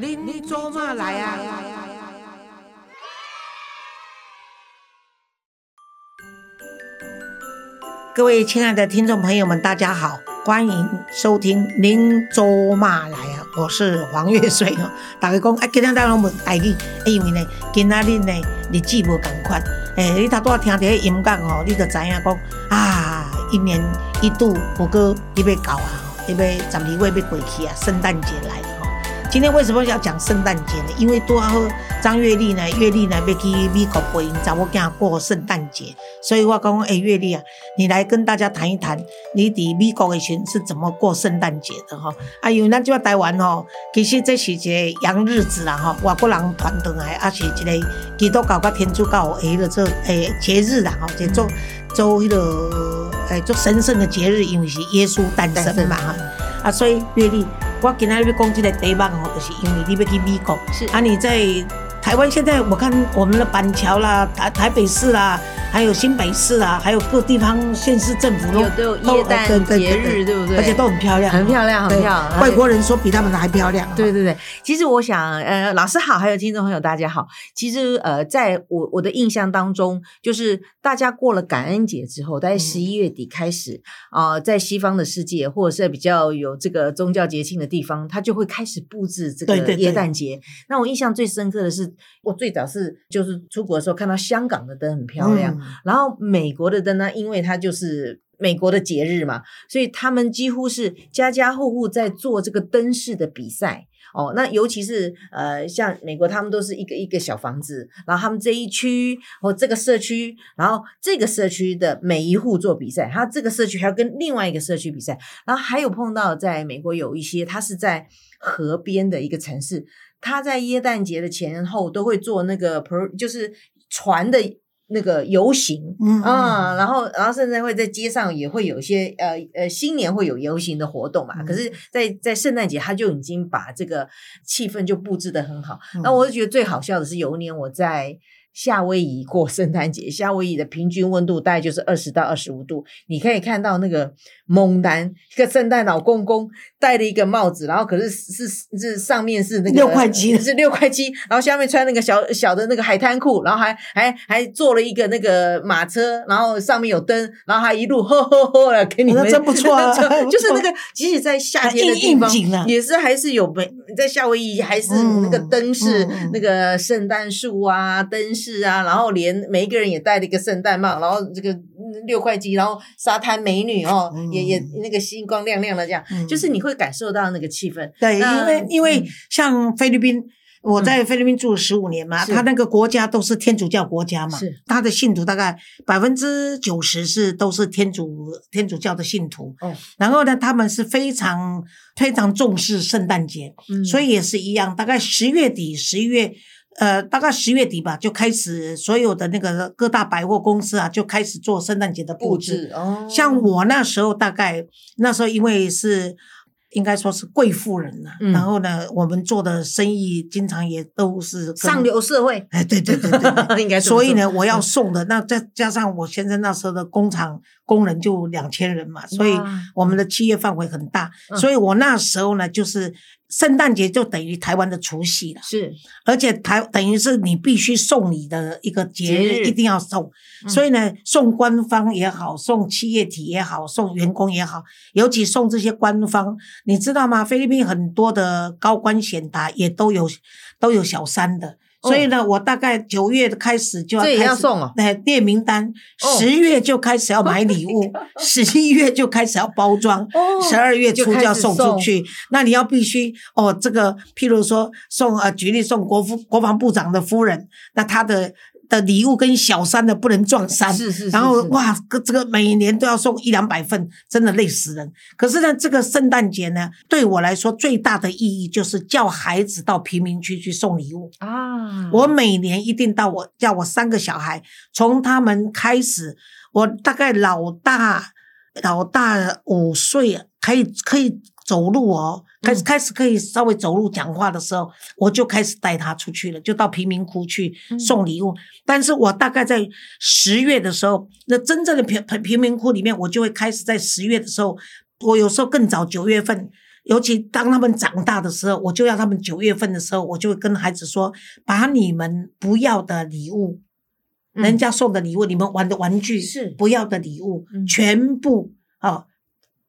您做嘛来呀？各位亲爱的听众朋友们，大家好，欢迎收听《您做嘛来呀》，我是黄月水哦。大家讲，哎，今天咱拢问台语，因为呢，今仔日呢日子无同款。诶，你头拄听到音乐哦，你就知影讲啊，一年一度不过伊要到啊，伊要十二月要过去啊，圣诞节来了。今天为什么要讲圣诞节呢？因为多好张月丽呢，月丽呢要去美国陪找我囝过圣诞节，所以我讲，哎，月丽啊，你来跟大家谈一谈，你伫美国的时是怎么过圣诞节的哈？啊，因为咱这台湾吼，其实这是一个洋日子啦哈，外国人团团来，啊是一个基督教跟天主教诶的这诶节日啦哈，就做做迄个诶做神圣的节日，因为是耶稣诞生嘛哈，啊，所以月丽。我今天要讲这个题目哦，就是因为你要去美国，是啊，你在台湾现在我看我们的板桥啦、台台北市啦。还有新北市啊，还有各地方县市政府都都有耶诞节日，对不对？而且都很漂亮，很漂亮，很漂亮。外国人说比他们的还漂亮。对对对，其实我想，呃，老师好，还有听众朋友大家好。其实，呃，在我我的印象当中，就是大家过了感恩节之后，大概十一月底开始啊，在西方的世界或者是比较有这个宗教节庆的地方，他就会开始布置这个耶诞节。那我印象最深刻的是，我最早是就是出国的时候看到香港的灯很漂亮。然后美国的灯呢，因为它就是美国的节日嘛，所以他们几乎是家家户户在做这个灯饰的比赛哦。那尤其是呃，像美国，他们都是一个一个小房子，然后他们这一区或这个社区，然后这个社区的每一户做比赛，他这个社区还要跟另外一个社区比赛，然后还有碰到在美国有一些，他是在河边的一个城市，他在耶诞节的前后都会做那个 pro，就是船的。那个游行啊，然后，然后甚至会在街上也会有一些呃呃，新年会有游行的活动嘛。可是，在在圣诞节，他就已经把这个气氛就布置的很好。那我就觉得最好笑的是，有一年我在。夏威夷过圣诞节，夏威夷的平均温度大概就是二十到二十五度。你可以看到那个猛男，一个圣诞老公公戴了一个帽子，然后可是是是上面是那个六块肌，是六块肌，然后下面穿那个小小的那个海滩裤，然后还还还坐了一个那个马车，然后上面有灯，然后还一路呵呵呵的给你们，真不错啊！就是那个，即使在夏天的地方，也是还是有美，在夏威夷还是那个灯饰，那个圣诞树啊，灯饰。是啊，然后连每一个人也戴了一个圣诞帽，然后这个六块肌，然后沙滩美女哦，也也那个星光亮亮的这样，就是你会感受到那个气氛。对，因为因为像菲律宾，我在菲律宾住了十五年嘛，他那个国家都是天主教国家嘛，他的信徒大概百分之九十是都是天主天主教的信徒。哦，然后呢，他们是非常非常重视圣诞节，所以也是一样，大概十月底十一月。呃，大概十月底吧，就开始所有的那个各大百货公司啊，就开始做圣诞节的布置。哦，像我那时候，大概那时候因为是。应该说是贵妇人呐，然后呢，我们做的生意经常也都是上流社会。哎，对对对对，应该。所以呢，我要送的那再加上我先生那时候的工厂工人就两千人嘛，所以我们的企业范围很大。所以我那时候呢，就是圣诞节就等于台湾的除夕了，是，而且台等于是你必须送礼的一个节日，一定要送。所以呢，送官方也好，送企业体也好，送员工也好，尤其送这些官方。你知道吗？菲律宾很多的高官显达也都有都有小三的，所以呢，我大概九月开始就要开始送哦，哎，列名单，十月就开始要买礼物，十一月就开始要包装，十二月初就要送出去。那你要必须哦，这个譬如说送呃，举例送国夫国防部长的夫人，那他的。的礼物跟小三的不能撞衫，是是，然后哇，这个每年都要送一两百份，真的累死人。可是呢，这个圣诞节呢，对我来说最大的意义就是叫孩子到贫民区去送礼物啊。我每年一定到我叫我三个小孩，从他们开始，我大概老大老大五岁，可以可以走路哦。开始开始可以稍微走路讲话的时候，我就开始带他出去了，就到贫民窟去送礼物。但是我大概在十月的时候，那真正的贫贫贫民窟里面，我就会开始在十月的时候，我有时候更早九月份。尤其当他们长大的时候，我就要他们九月份的时候，我就会跟孩子说，把你们不要的礼物，嗯人家送的礼物，你们玩的玩具是不要的礼物，嗯全部啊、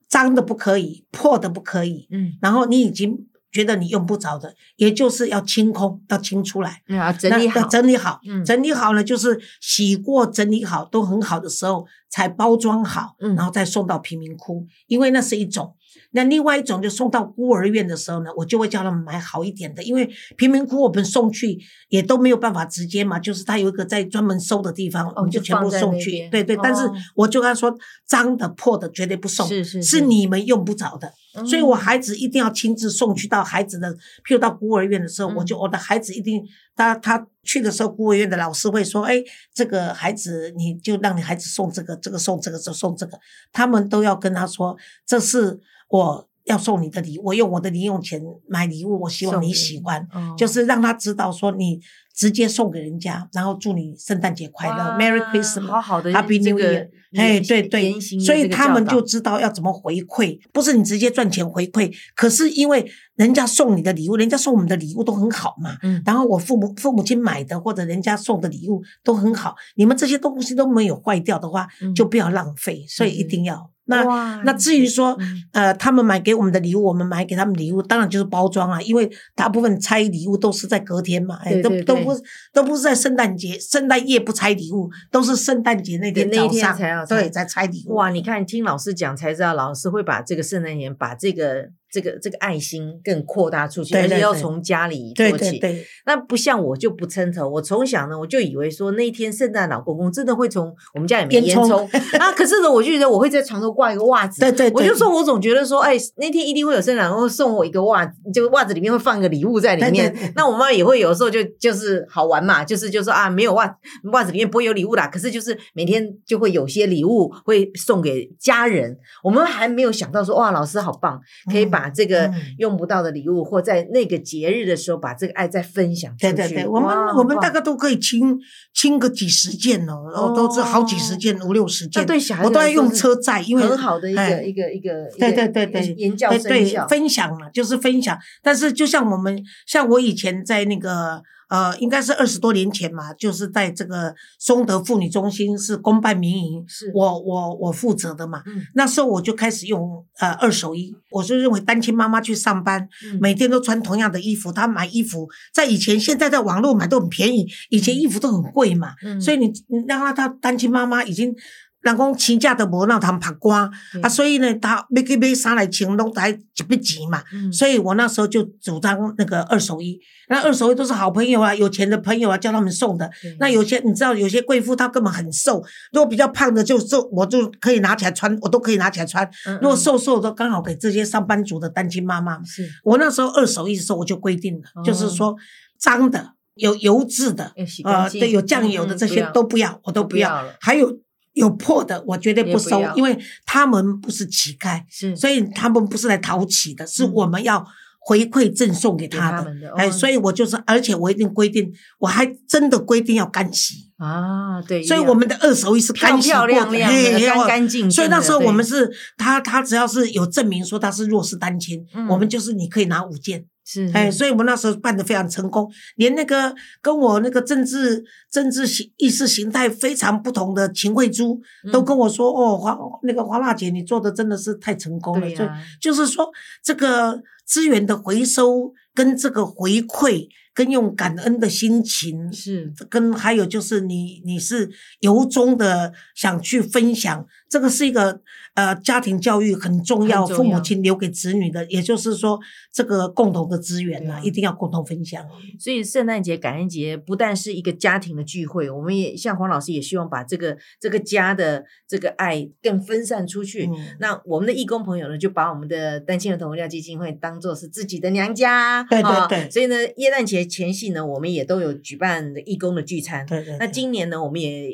脏的不可以，破的不可以，嗯，然后你已经觉得你用不着的，也就是要清空，要清出来。那要整理好，整理好，嗯整理好呢，就是洗过、整理好都很好的时候，才包装好，嗯然后再送到贫民窟，因为那是一种。那另外一种就送到孤儿院的时候呢，我就会叫他们买好一点的，因为贫民窟我们送去也都没有办法直接嘛，就是他有一个在专门收的地方，我们就就全部送去。对对，但是哦我就跟他说，脏的、破的绝对不送，是是是你们用不着的。所以嗯。我孩子一定要亲自送去到孩子的，譬如到孤儿院的时候，嗯我就我的孩子一定，他他去的时候，孤儿院的老师会说，哎，这个孩子你就让你孩子送这个，这个送这个，这送这个，他们都要跟他说，这是我要送你的礼，我用我的零用钱买礼物，我希望你喜欢，哦。就是让他知道说你直接送给人家，然后祝你圣诞节快乐，Merry Christmas，好好的 Happy New Year，哎，对对所以他们就知道要怎么回馈，不是你直接赚钱回馈，可是因为人家送你的礼物，人家送我们的礼物都很好嘛，嗯。然后我父母父母亲买的或者人家送的礼物都很好，你们这些东西都没有坏掉的话，嗯。就不要浪费，所以一定要。那那至于说，嗯。呃，他们买给我们的礼物，我们买给他们礼物，当然就是包装啊，因为大部分拆礼物都是在隔天嘛，哎，都都不都不是在圣诞节，圣诞夜不拆礼物，都是圣诞节那天那天早上才要拆对才拆礼物。哇，你看听老师讲才知道，老师会把这个圣诞节把这个这个这个爱心更扩大出去，而且要从家里做起。对对，那不像我就不称头，我从小呢我就以为说那一天圣诞老公公真的会从我们家里面烟烟囱囱 啊，可是呢我就觉得我会在床头挂一个袜子，对对对我就说我总觉得说，哎，那天一定会有圣诞老公公送我一个袜子，就袜子里面会放一个礼物在里面。那我妈也会有时候就就是好玩嘛，就是就说啊没有袜袜子里面不会有礼物啦，可是就是每天就会有些礼物会送给家人。我们还没有想到说哇，老师好棒，可以把这个嗯用不到的礼物，或在那个节日的时候把这个爱再分享出去。对对对，我们我们大。概都可以清清个几十件哦，哦，都是好几十件，五六十件。那对小孩我都要用车载，因为很好的一个哎一个一个，对一个对对对，言教身教，分享嘛，就是分享。但是就像我们，像我以前在那个呃，应该是二十多年前嘛，就是在这个松德妇女中心是公办民营，是我我我负责的嘛。嗯那时候我就开始用呃二手衣，我是认为单亲妈妈去上班，嗯每天都穿同样的衣服，她买衣服在以前，现在在网络买都很便宜，以前衣服都很贵嘛，嗯所以你你让她她单亲妈妈已经。人讲请假都无让他们拍光啊，所以呢，他要去买衫来穿，拢得一笔钱嘛。嗯所以我那时候就主张那个二手衣，那二手衣都是好朋友啊，有钱的朋友啊，叫他们送的。那有些你知道，有些贵妇她根本很瘦，如果比较胖的就瘦我就可以拿起来穿，我都可以拿起来穿。嗯如果嗯瘦瘦的，刚好给这些上班族的单亲妈妈。是我那时候二手衣的时候，我就规定了，哦就是说脏的、有油渍的，呃，对，有酱油的这些都不要，我都不要。还有有破的，我绝对不收不，因为他们不是乞丐，是所以他们不是来讨乞的，是嗯。我们要回馈赠送给给他们的。哎，哦。所以我就是，而且我一定规定，我还真的规定要干洗，啊，对，所以我们的二手衣是漂干洗过的，漂亮亮的，嘿嘿我干干净净。所以那时候我们是他，他只要是有证明说他是弱势单亲，嗯。我们就是你可以拿五件，是。哎，所以我们那时候办的非常成功，连那个跟我那个政治政治形意识形态非常不同的秦慧珠都嗯跟我说，哦，黄那个黄大姐，你做的真的是太成功了，就就是说这个资源的回收跟这个回馈，跟用感恩的心情，是。跟还有就是你你是由衷的想去分享，这个是一个呃家庭教育很重要，重要。父母亲留给子女的，也就是说这个共同的资源啊一定要共同分享。所以圣诞节、感恩节不但是一个家庭的聚会，我们也像黄老师也希望把这个这个家的这个爱更分散出去。嗯。那我们的义工朋友呢，就把我们的单亲儿童医疗基金会当做是自己的娘家，对对啊对。所以呢，耶诞节前戏呢，我们也都有举办义工的聚餐。对对那今年呢，我们也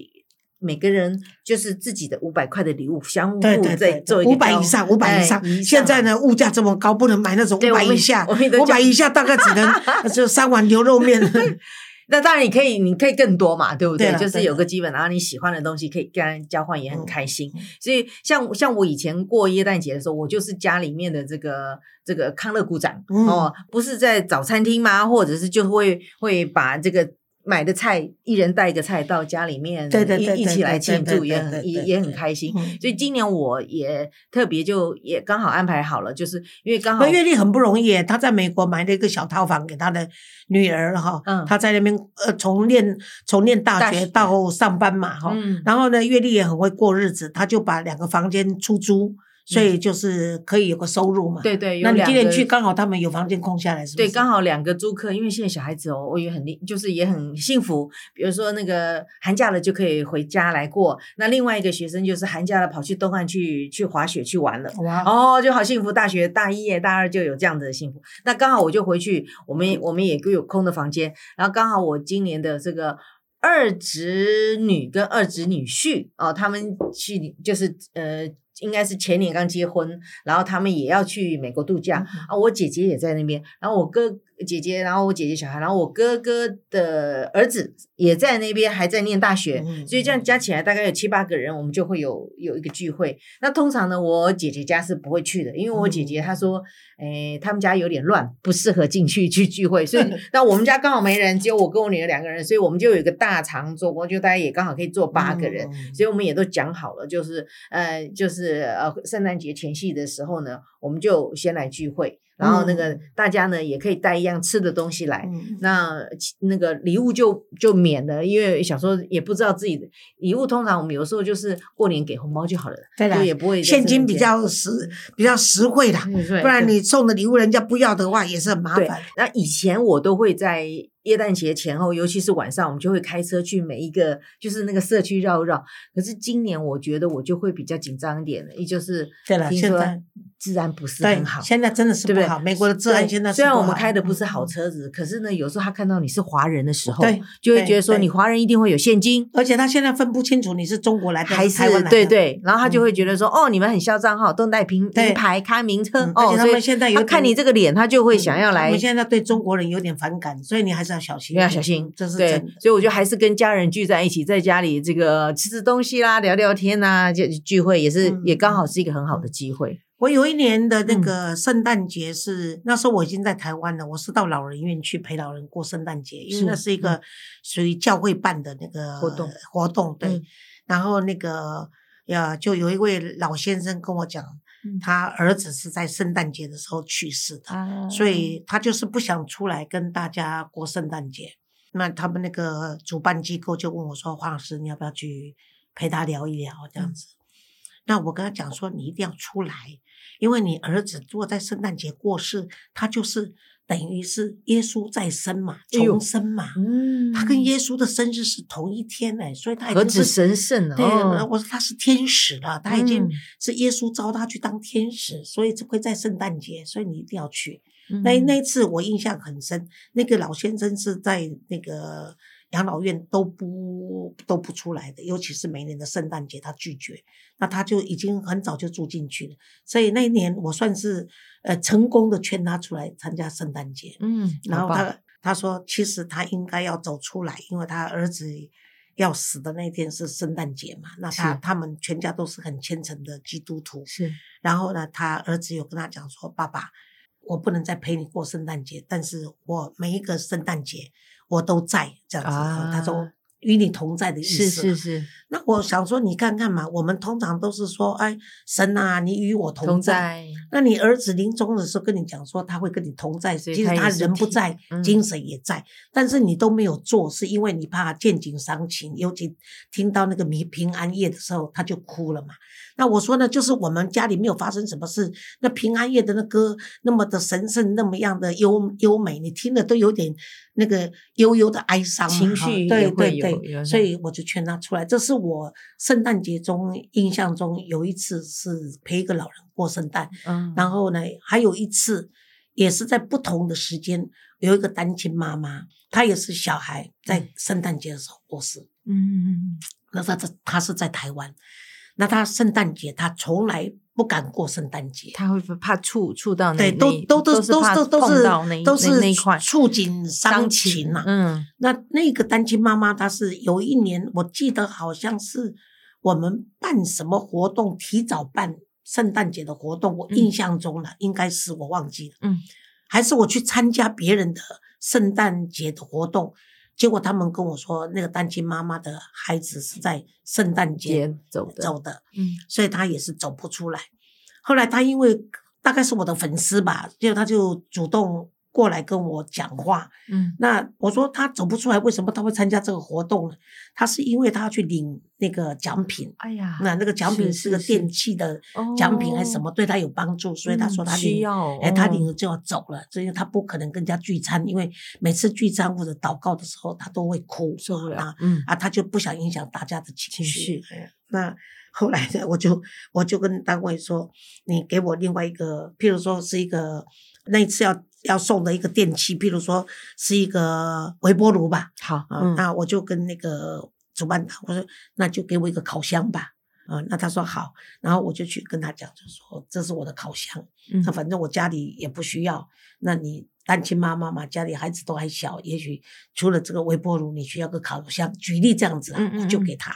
每个人就是自己的五百块的礼物，相互对对对再做一个交五百以上，五百以上。现在呢，物价这么高，不能买那种五百以下，五百以下大概只能 就三碗牛肉面。那当然你可以，你可以更多嘛，对不对？就是有个基本，然后你喜欢的东西可以跟人交换，也很开心。嗯所以像像我以前过耶诞节的时候，我就是家里面的这个这个康乐股长、嗯哦，不是在早餐厅吗？或者是就会会把这个。买的菜，一人带一个菜到家里面，对对对一一起来庆祝，也也也很对开心。嗯所以今年我也特别就也刚好安排好了，就是因为刚好月丽很不容易耶，她在美国买了一个小套房给她的女儿哈，嗯她在那边呃从念从念大大学学到上班嘛哈，嗯然后呢，月丽也很会过日子，她就把两个房间出租，所以就是可以有个收入嘛。，嗯对对，那你今天去刚好他们有房间空下来，是不是？对，刚好两个租客，因为现在小孩子哦，我也很厉就是也很幸福。比如说那个寒假了就可以回家来过，那另外一个学生就是寒假了跑去东岸去去滑雪去玩了。哇，哦，就好幸福！大学大一耶、大二就有这样子的幸福。那刚好我就回去，我们我们也有空的房间，然后刚好我今年的这个二侄女跟二侄女婿哦，他们去就是呃，应该是前年刚结婚，然后他们也要去美国度假、嗯啊。我姐姐也在那边，然后我哥姐姐，然后我姐姐小孩，然后我哥哥的儿子也在那边，还在念大学，嗯所以这样加起来大概有七八个人，我们就会有有一个聚会。那通常呢，我姐姐家是不会去的，因为我姐姐嗯。她说，诶，他们家有点乱，不适合进去去聚会，所以 那我们家刚好没人，只有我跟我女儿两个人，所以我们就有一个大长桌，我就大家也刚好可以坐八个人，嗯。所以我们也都讲好了，就是呃，就是呃，圣诞节前夕的时候呢，我们就先来聚会，然后那个嗯大家呢也可以带一样吃的东西来，嗯。那那个礼物就就免了，因为小时候也不知道自己的礼物，通常我们有时候就是过年给红包就好了，对也不会现金比较实比较实惠啦，圣诞节，不然你送的礼物人家不要的话也是很麻烦。，那以前我都会在耶诞节前后，尤其是晚上，我们就会开车去每一个就是那个社区绕一绕。可是今年我觉得我就会比较紧张一点了，也就是对了听说现在治安不是很好，，现在真的是对不对不好。美国的治安现在是虽然我们开的不是嗯好车子，可是呢，有时候他看到你是华人的时候，对对就会觉得说你华人一定会有现金。而且他现在分不清楚你是中国来的还台湾来的。对对，然后他就嗯会觉得说，哦，你们很嚣张哈，都带名名牌、开名车嗯，而哦，且他所以们现在有他看你这个脸，他就会嗯想要来我们现在对中国人有点反感，所以你还是要小心。要小心，这是对。，所以我觉得还是跟家人聚在一起，在家里这个吃吃东西啦，聊聊天呐，就聚会也是、嗯也刚好是一个很好的机会。我有一年的那嗯个圣诞节是、那时候我已经在台湾了，我是到老人院去陪老人过圣诞节，因为那是一个属于教会办的那个活动活动对。嗯然后那个呀，就有一位老先生跟我讲，嗯他儿子是在圣诞节的时候去世的，啊所以他就是不想出来跟大家过圣诞节。那他们那个主办机构就问我说：“黄老师，你要不要去陪他聊一聊？”这样子。那我跟他讲说：“你一定要出来，因为你儿子如果在圣诞节过世，他就是等于是耶稣再生嘛，重生嘛。嗯，他跟耶稣的生日是同一天哎、所以他已何止神圣了对，哦。我说他是天使了，他已经嗯。是耶稣招他去当天使，所以这会在圣诞节，所以你一定要去。嗯。那那次我印象很深，那个老先生是在那个养老院都不都不出来的，尤其是每年的圣诞节他拒绝，那他就已经很早就住进去了，所以那一年我算是呃成功的劝他出来参加圣诞节。嗯，然后他他说，其实他应该要走出来，因为他儿子要死的那天是圣诞节嘛。那他他们全家都是很虔诚的基督徒。是然后呢，他儿子有跟他讲说：“爸爸，我不能再陪你过圣诞节，但是我每一个圣诞节我都在这样子。啊他说。与你同在的意思是是是那我想说，你看看嘛，我们通常都是说，哎，神啊，你与我同同在。那你儿子临终的时候跟你讲说他会跟你同在，所以即使他人不在，嗯精神也在，但是你都没有做，是因为你怕见景伤情，尤其听到那个平平安夜的时候，他就哭了嘛。那我说呢，就是我们家里没有发生什么事，那平安夜的那歌那么的神圣，那么样的优优美，你听了都有点那个悠悠的哀伤，情绪对对对对，所以我就劝他出来。这是我圣诞节中印象中有一次是陪一个老人过圣诞，嗯，然后呢，还有一次也是在不同的时间，有一个单亲妈妈，她也是小孩在圣诞节的时候过世。嗯嗯那她在她是在台湾，那她圣诞节她从来不敢过圣诞节。他会不会怕触触到那对，都都都都都都是那都是那块触景伤情呐、嗯那那个单亲妈妈，她是有一年，我记得好像是我们办什么活动，提早办圣诞节的活动，我印象中了，应该是我忘记了，嗯，还是我去参加别人的圣诞节的活动，结果他们跟我说，那个单亲妈妈的孩子是在圣诞节节走的走的，嗯所以他也是走不出来。后来他因为大概是我的粉丝吧，结果他就主动过来跟我讲话。嗯那我说他走不出来，为什么他会参加这个活动呢？他是因为他要去领那个奖品，哎呀，那那个奖品是是个电器的奖品还是什么，哦对他有帮助，所以他说他嗯需领，要哎，他哦领了就要走了，所以他不可能跟人家聚餐，因为每次聚餐或者祷告的时候，他都会哭，受不了啊，嗯啊，他就不想影响大家的情情绪哎那后来呢，我就我就跟单位说，你给我另外一个，譬如说是一个那一次要要送的一个电器，譬如说是一个微波炉吧，好那我就跟那个主办方我说，那就给我一个烤箱吧。啊，那他说好，然后我就去跟他讲，就说这是我的烤箱，嗯。那反正我家里也不需要，那你单亲妈妈嘛，家里孩子都还小，也许除了这个微波炉，你需要个烤箱，举例这样子啊，嗯嗯嗯。我就给他，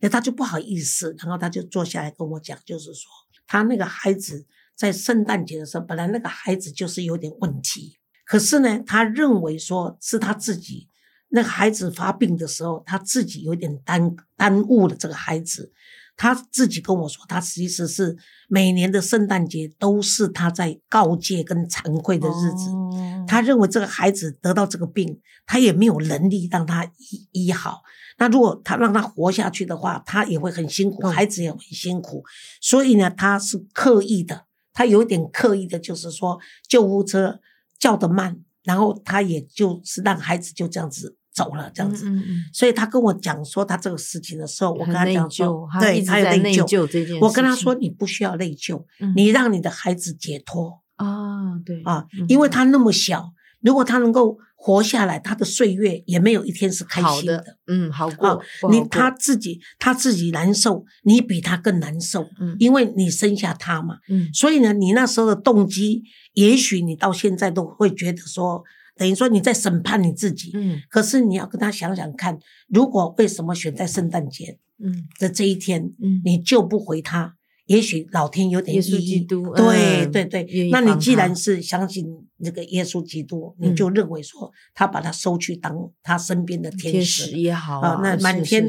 那他就不好意思，然后他就坐下来跟我讲，就是说他那个孩子在圣诞节的时候，本来那个孩子就是有点问题，可是呢，他认为说是他自己那个孩子发病的时候，他自己有点耽耽误了这个孩子。他自己跟我说，他其实是每年的圣诞节都是他在告诫跟惭愧的日子。哦他认为这个孩子得到这个病，他也没有能力让他医医好。那如果他让他活下去的话，他也会很辛苦，嗯孩子也很辛苦。所以呢，他是刻意的，他有点刻意的，就是说救护车叫得慢，然后他也就是让孩子就这样子走了，这样子。嗯嗯嗯所以他跟我讲说他这个事情的时候，我跟他讲说对，他有在内疚。疚这件事。我跟他说，你不需要内疚，嗯你让你的孩子解脱啊，对啊嗯，因为他那么小，如果他能够活下来，他的岁月也没有一天是开心的。的，嗯，好过啊，你不好过他自己他自己难受，你比他更难受，嗯因为你生下他嘛。嗯所以呢，你那时候的动机，也许你到现在都会觉得说，等于说你在审判你自己。嗯可是你要跟他想想看，如果为什么选在圣诞节嗯的这一天，嗯，你救不回他，也许老天有点耶意义。稣基督嗯对对。对，那你既然是相信那个耶稣基督，你嗯。就认为说他把他收去当他身边的天天使使也好啊，那满天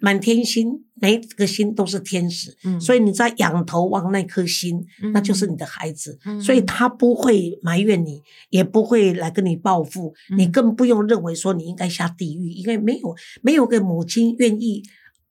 满天星，每一个星都是天使，嗯。所以你在仰头望那颗星，那就是嗯你的孩子，嗯。所以他不会埋怨你，也不会来跟你报复，嗯。你更不用认为说你应该下地狱，因为没有没有个母亲愿意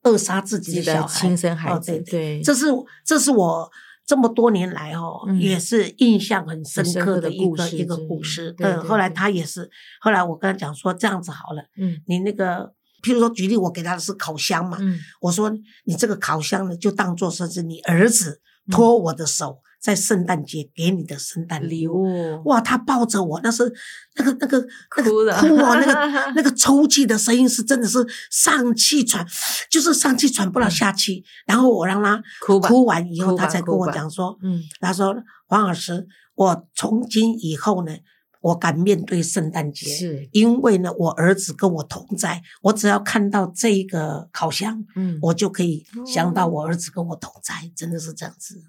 扼杀自己的的小孩，亲生孩子哦对，对，这是这是我这么多年来哦，嗯。也是印象很深刻的一故事个一个故事。对嗯，后来他也是，后来我跟他讲说这样子好了，嗯。你那个。譬如说，举例，我给他的是烤箱嘛，嗯。我说你这个烤箱呢，就当做是是你儿子嗯。托我的手，在圣诞节给你的圣诞礼礼物。哇，他抱着我，那是那个那个那个哭了哭哦，那个 那个抽泣的声音是真的是上气喘，就是上气喘不了下气。然后我让他嗯哭哭完以后，他才跟我讲说，嗯他说黄老师，我从今以后呢，我敢面对圣诞节，是因为呢，我儿子跟我同在，我只要看到这一个烤箱，嗯，我就可以想到我儿子跟我同在，真的是这样子。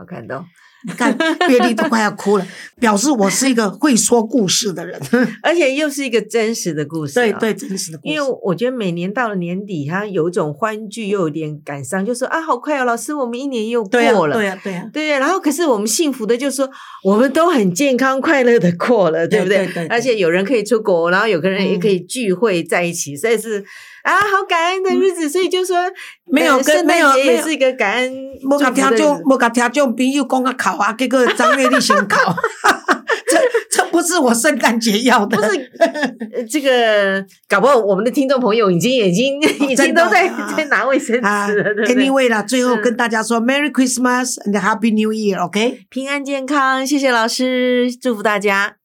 好感动。你看，贝利都快要哭了，表示我是一个会说故事的人。而且又是一个真实的故事、对。对，真实的故事。因为我觉得每年到了年底，他有一种欢聚，又有点感伤，就说啊，好快哦，老师，我们一年又过对啊，了。对啊，对啊，对然后可是我们幸福的，就是说我们都很健康快乐的过了，对不对？对对对而且有人可以出国，然后有个人也可以聚会在一起，所以是啊，好感恩的日子。所以就说没有跟没有也是一个感恩莫甲听祝福的日子，众无甲听众朋友讲啊考啊，给个张月丽先考，这这不是我圣诞节要的，不是呃这个，搞不好我们的听众朋友已经已经已经都在啊 在拿卫生啊纸了，对不对？？Anyway 啦，最后嗯跟大家说 Merry Christmas and Happy New Year，OK？平安健康，谢谢老师，祝福大家。